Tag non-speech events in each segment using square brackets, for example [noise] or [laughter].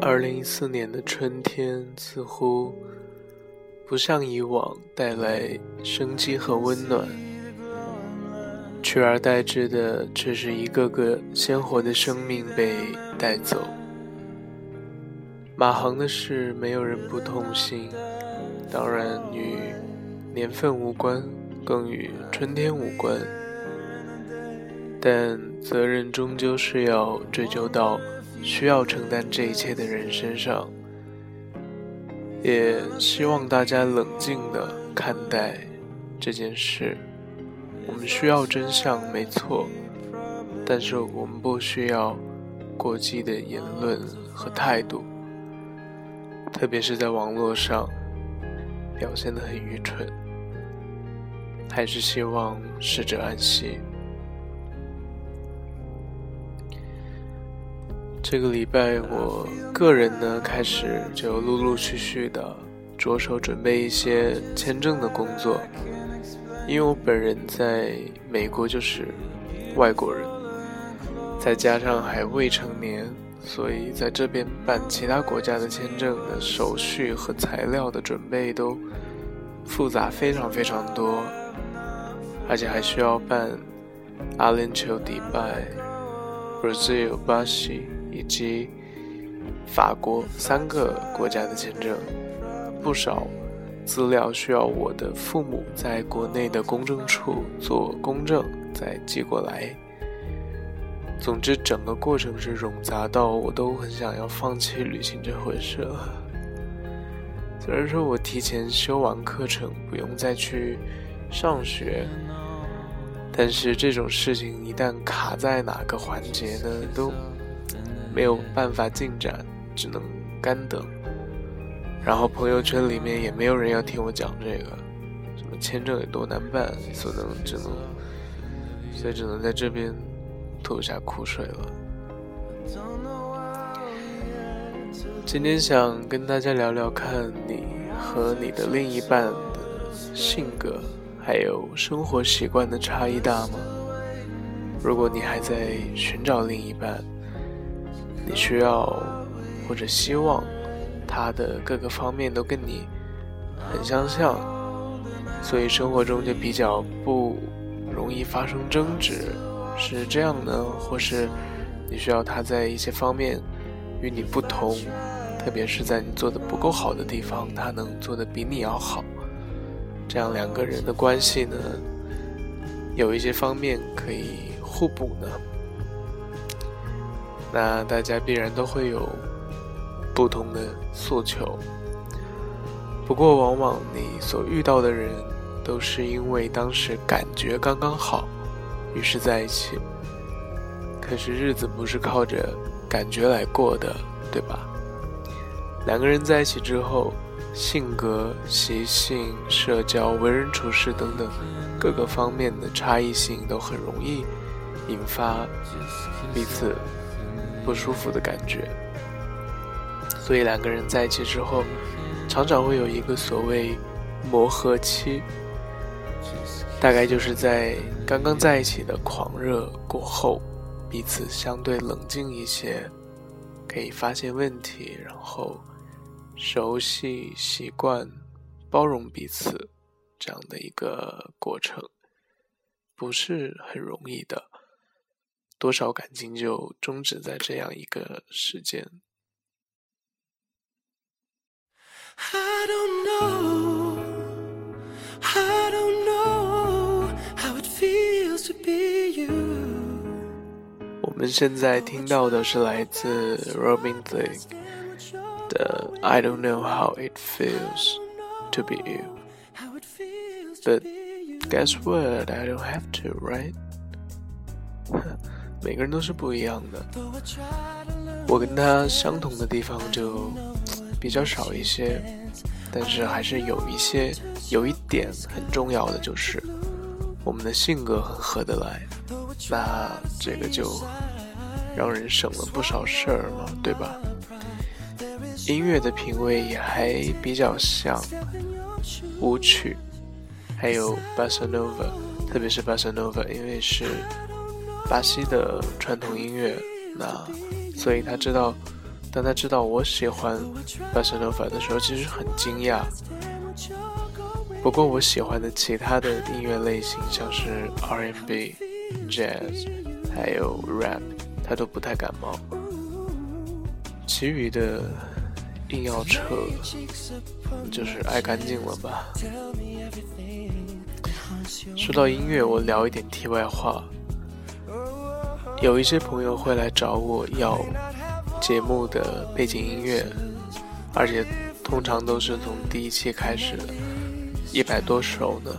二零一四年的春天似乎不像以往带来生机和温暖，取而代之的却是一个个鲜活的生命被带走。马航的事，没有人不痛心，当然与年份无关，更与春天无关。但责任终究是要追究到需要承担这一切的人身上，也希望大家冷静的看待这件事。我们需要真相，没错，但是我们不需要过激的言论和态度，特别是在网络上表现得很愚蠢。还是希望逝者安息。这个礼拜，我个人呢开始就陆陆续续的着手准备一些签证的工作，因为我本人在美国就是外国人，再加上还未成年，所以在这边办其他国家的签证的手续和材料的准备都复杂非常非常多，而且还需要办阿联酋、迪拜、Brazil、巴西。以及法国三个国家的签证，不少资料需要我的父母在国内的公证处做公证，再寄过来。总之，整个过程是冗杂到我都很想要放弃旅行这回事了。虽然说我提前修完课程，不用再去上学，但是这种事情一旦卡在哪个环节呢，都。没有办法进展，只能干等。然后朋友圈里面也没有人要听我讲这个，什么签证有多难办，所能只能，所以只能在这边吐下苦水了。今天想跟大家聊聊，看你和你的另一半的性格还有生活习惯的差异大吗？如果你还在寻找另一半，你需要或者希望他的各个方面都跟你很相像，所以生活中就比较不容易发生争执，是这样呢？或是你需要他在一些方面与你不同，特别是在你做的不够好的地方，他能做的比你要好，这样两个人的关系呢，有一些方面可以互补呢？那大家必然都会有不同的诉求，不过往往你所遇到的人都是因为当时感觉刚刚好，于是在一起。可是日子不是靠着感觉来过的，对吧？两个人在一起之后，性格、习性、社交、为人处事等等各个方面的差异性都很容易引发彼此。不舒服的感觉，所以两个人在一起之后，常常会有一个所谓磨合期，大概就是在刚刚在一起的狂热过后，彼此相对冷静一些，可以发现问题，然后熟悉、习惯、包容彼此这样的一个过程，不是很容易的。多少感情就终止在这样一个时间。我们现在听到的是来自 Robin Thicke 的 "I don't know how it feels to be you, but guess what? I don't have to, right?" 每个人都是不一样的，我跟他相同的地方就比较少一些，但是还是有一些，有一点很重要的就是我们的性格很合得来，那这个就让人省了不少事儿嘛，对吧？音乐的品味也还比较像，舞曲还有巴塞诺瓦，特别是巴塞诺瓦，因为是。巴西的传统音乐，那所以他知道当他知道我喜欢 Bossa Nova 的时候，其实很惊讶。不过我喜欢的其他的音乐类型，像是 R&B、Jazz，还有 Rap，他都不太感冒。其余的硬要扯，就是爱干净了吧。说到音乐，我聊一点题外话。有一些朋友会来找我要节目的背景音乐，而且通常都是从第一期开始的，一百多首呢。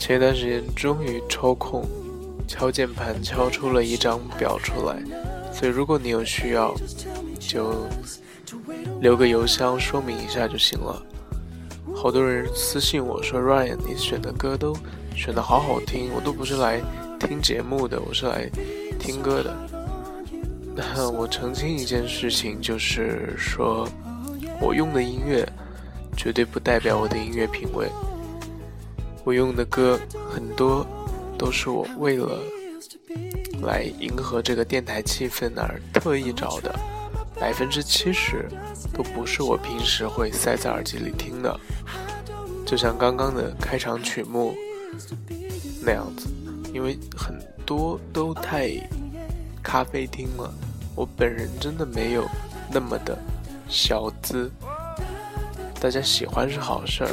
前一段时间终于抽空敲键盘敲出了一张表出来，所以如果你有需要，就留个邮箱说明一下就行了。好多人私信我说：“Ryan，你选的歌都选的好好听，我都不是来。”听节目的，我是来听歌的。那 [laughs] 我澄清一件事情，就是说我用的音乐绝对不代表我的音乐品味。我用的歌很多都是我为了来迎合这个电台气氛而特意找的，百分之七十都不是我平时会塞在耳机里听的。就像刚刚的开场曲目那样子。因为很多都太咖啡厅了，我本人真的没有那么的小资。大家喜欢是好事儿，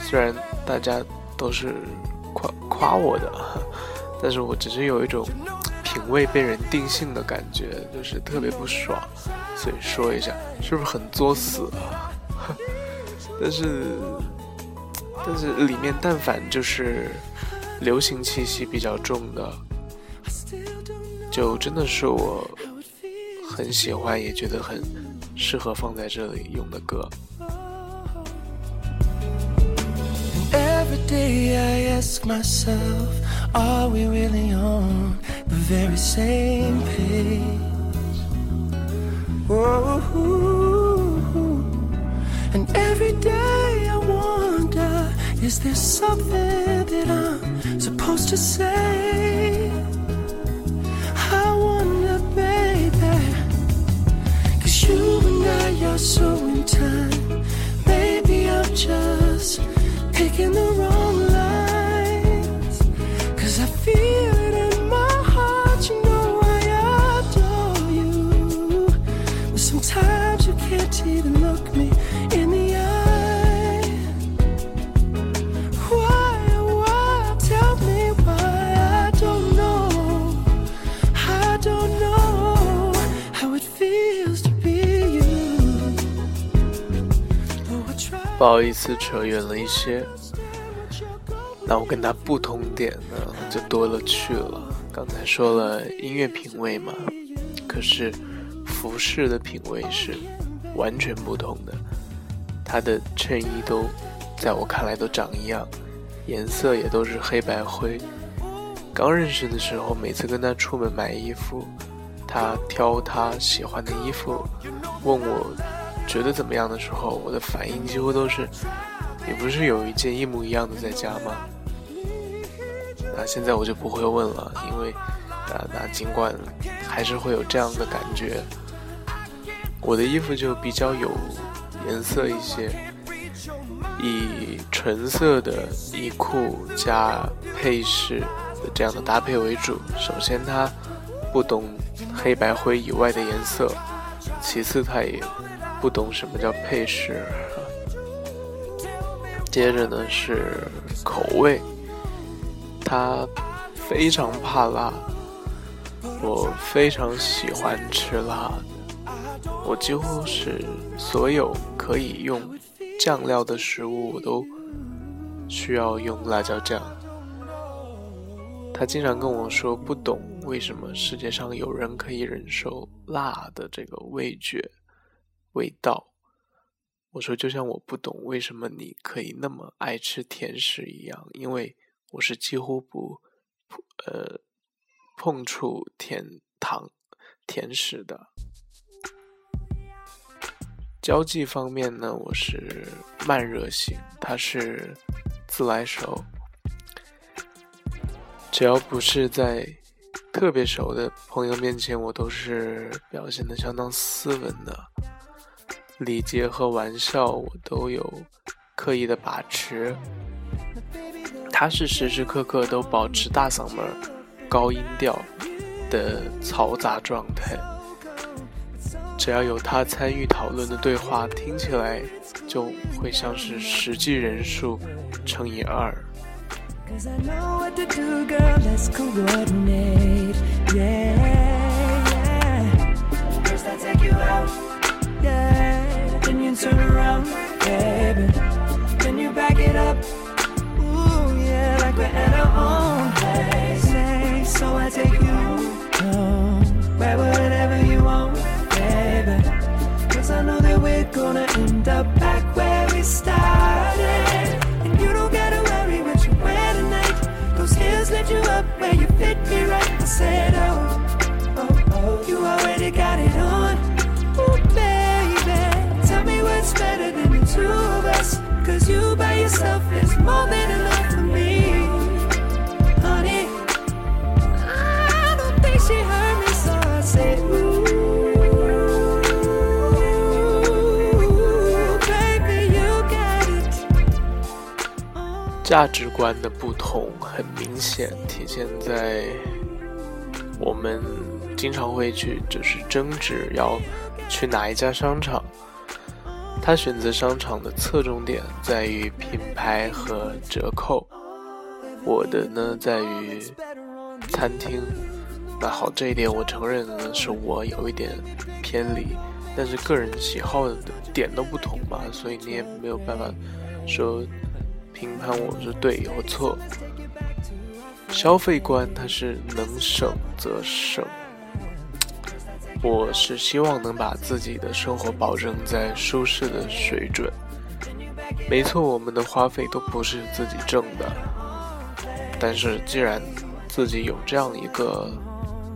虽然大家都是夸夸我的，[laughs] 但是我只是有一种品味被人定性的感觉，就是特别不爽，所以说一下，是不是很作死啊？[laughs] 但是，但是里面但凡就是。流行气息比较重的，就真的是我很喜欢，也觉得很适合放在这里用的歌。Is there something that I'm supposed to say? I wonder, baby. Cause you and I are so in time. Maybe I'm just picking the wrong 不好意思，扯远了一些。那我跟他不同点呢，就多了去了。刚才说了音乐品味嘛，可是服饰的品味是完全不同的。他的衬衣都在我看来都长一样，颜色也都是黑白灰。刚认识的时候，每次跟他出门买衣服，他挑他喜欢的衣服，问我。觉得怎么样的时候，我的反应几乎都是：你不是有一件一模一样的在家吗？那现在我就不会问了，因为，啊，那尽管还是会有这样的感觉，我的衣服就比较有颜色一些，以纯色的衣裤加配饰的这样的搭配为主。首先，它不懂黑白灰以外的颜色；其次，它也。不懂什么叫配饰，接着呢是口味，他非常怕辣，我非常喜欢吃辣，我几乎是所有可以用酱料的食物我都需要用辣椒酱。他经常跟我说不懂为什么世界上有人可以忍受辣的这个味觉。味道，我说就像我不懂为什么你可以那么爱吃甜食一样，因为我是几乎不，呃，碰触甜糖、甜食的。交际方面呢，我是慢热型，他是自来熟，只要不是在特特别熟的朋友面前，我都是表现的相当斯文的，礼节和玩笑我都有刻意的把持。他是时时刻刻都保持大嗓门、高音调的嘈杂状态。只要有他参与讨论的对话，听起来就会像是实际人数乘以二。turn around, baby. Can you back it up? Ooh, yeah, like we're at our own place. So I take you. 价值观的不同很明显，体现在我们经常会去就是争执要去哪一家商场。他选择商场的侧重点在于品牌和折扣，我的呢在于餐厅。那好，这一点我承认呢是我有一点偏离，但是个人喜好的点都不同嘛，所以你也没有办法说。评判我是对或错，消费观它是能省则省。我是希望能把自己的生活保证在舒适的水准。没错，我们的花费都不是自己挣的，但是既然自己有这样一个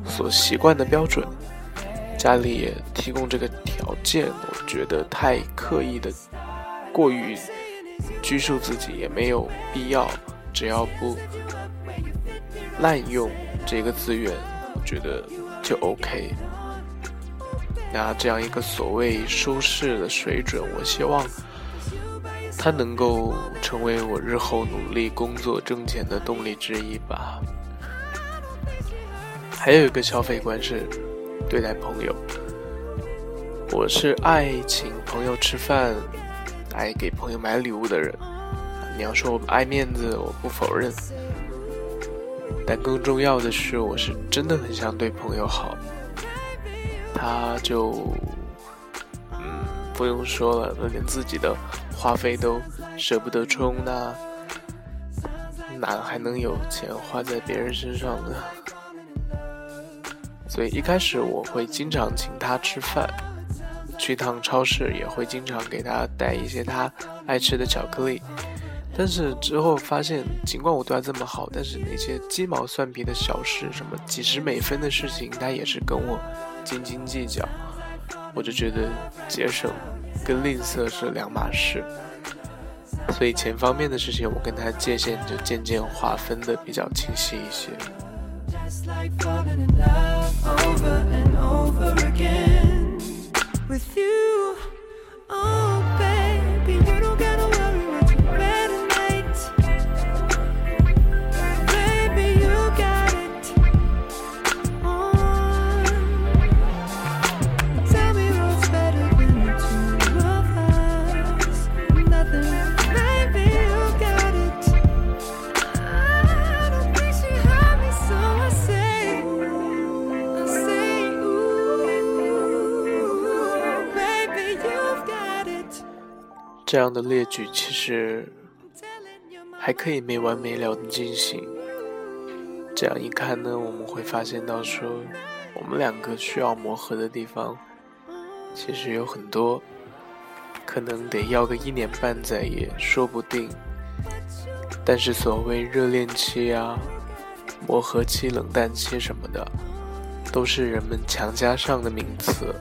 所习惯的标准，家里也提供这个条件，我觉得太刻意的过于。拘束自己也没有必要，只要不滥用这个资源，我觉得就 OK。那这样一个所谓舒适的水准，我希望它能够成为我日后努力工作挣钱的动力之一吧。还有一个消费观是对待朋友，我是爱请朋友吃饭。爱给朋友买礼物的人，你要说我爱面子，我不否认。但更重要的是，我是真的很想对朋友好。他就，嗯，不用说了，连自己的花费都舍不得充，呢哪还能有钱花在别人身上呢？所以一开始我会经常请他吃饭。去趟超市也会经常给他带一些他爱吃的巧克力，但是之后发现，尽管我对他这么好，但是那些鸡毛蒜皮的小事，什么几十美分的事情，他也是跟我斤斤计较。我就觉得节省跟吝啬是两码事，所以钱方面的事情，我跟他界限就渐渐划分的比较清晰一些。just like over again with you. Oh, 这样的列举其实还可以没完没了的进行。这样一看呢，我们会发现到说，我们两个需要磨合的地方其实有很多，可能得要个一年半载也说不定。但是所谓热恋期啊、磨合期、冷淡期什么的，都是人们强加上的名词。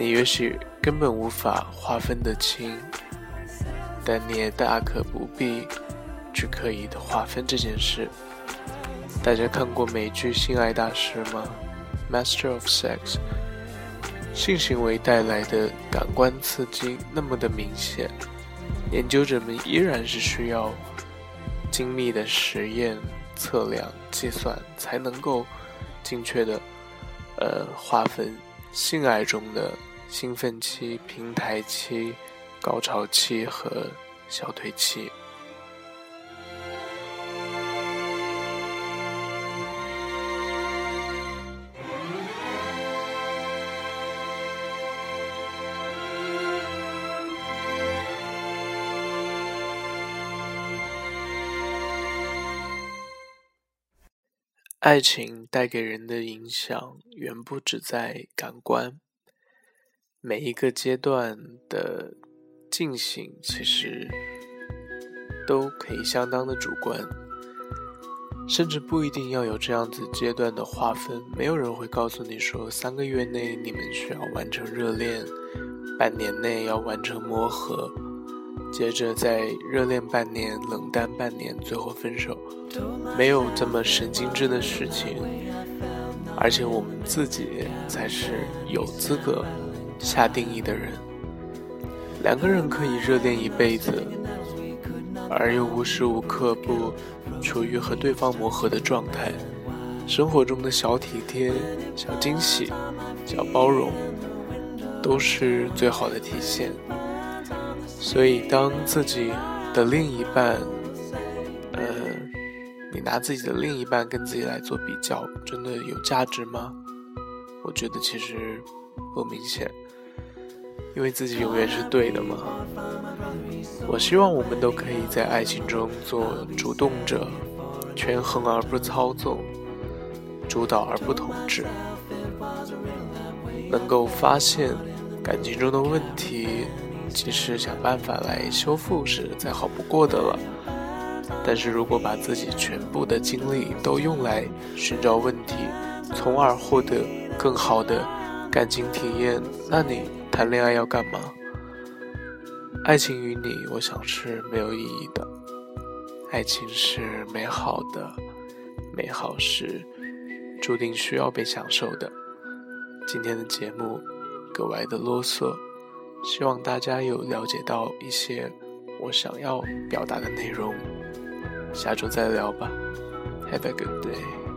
你也许根本无法划分得清，但你也大可不必去刻意的划分这件事。大家看过美剧《性爱大师》吗？Master of Sex，性行为带来的感官刺激那么的明显，研究者们依然是需要精密的实验、测量、计算，才能够精确的呃划分性爱中的兴奋期、平台期、高潮期和小腿期。爱情带给人的影响远不止在感官，每一个阶段的进行其实都可以相当的主观，甚至不一定要有这样子阶段的划分。没有人会告诉你说，三个月内你们需要完成热恋，半年内要完成磨合。接着在热恋半年，冷淡半年，最后分手，没有这么神经质的事情。而且我们自己才是有资格下定义的人。两个人可以热恋一辈子，而又无时无刻不处于和对方磨合的状态。生活中的小体贴、小惊喜、小包容，都是最好的体现。所以，当自己的另一半，呃，你拿自己的另一半跟自己来做比较，真的有价值吗？我觉得其实不明显，因为自己永远是对的嘛。我希望我们都可以在爱情中做主动者，权衡而不操纵，主导而不统治，能够发现感情中的问题。其实想办法来修复是再好不过的了，但是如果把自己全部的精力都用来寻找问题，从而获得更好的感情体验，那你谈恋爱要干嘛？爱情与你，我想是没有意义的。爱情是美好的，美好是注定需要被享受的。今天的节目格外的啰嗦。希望大家有了解到一些我想要表达的内容，下周再聊吧。Have a good day.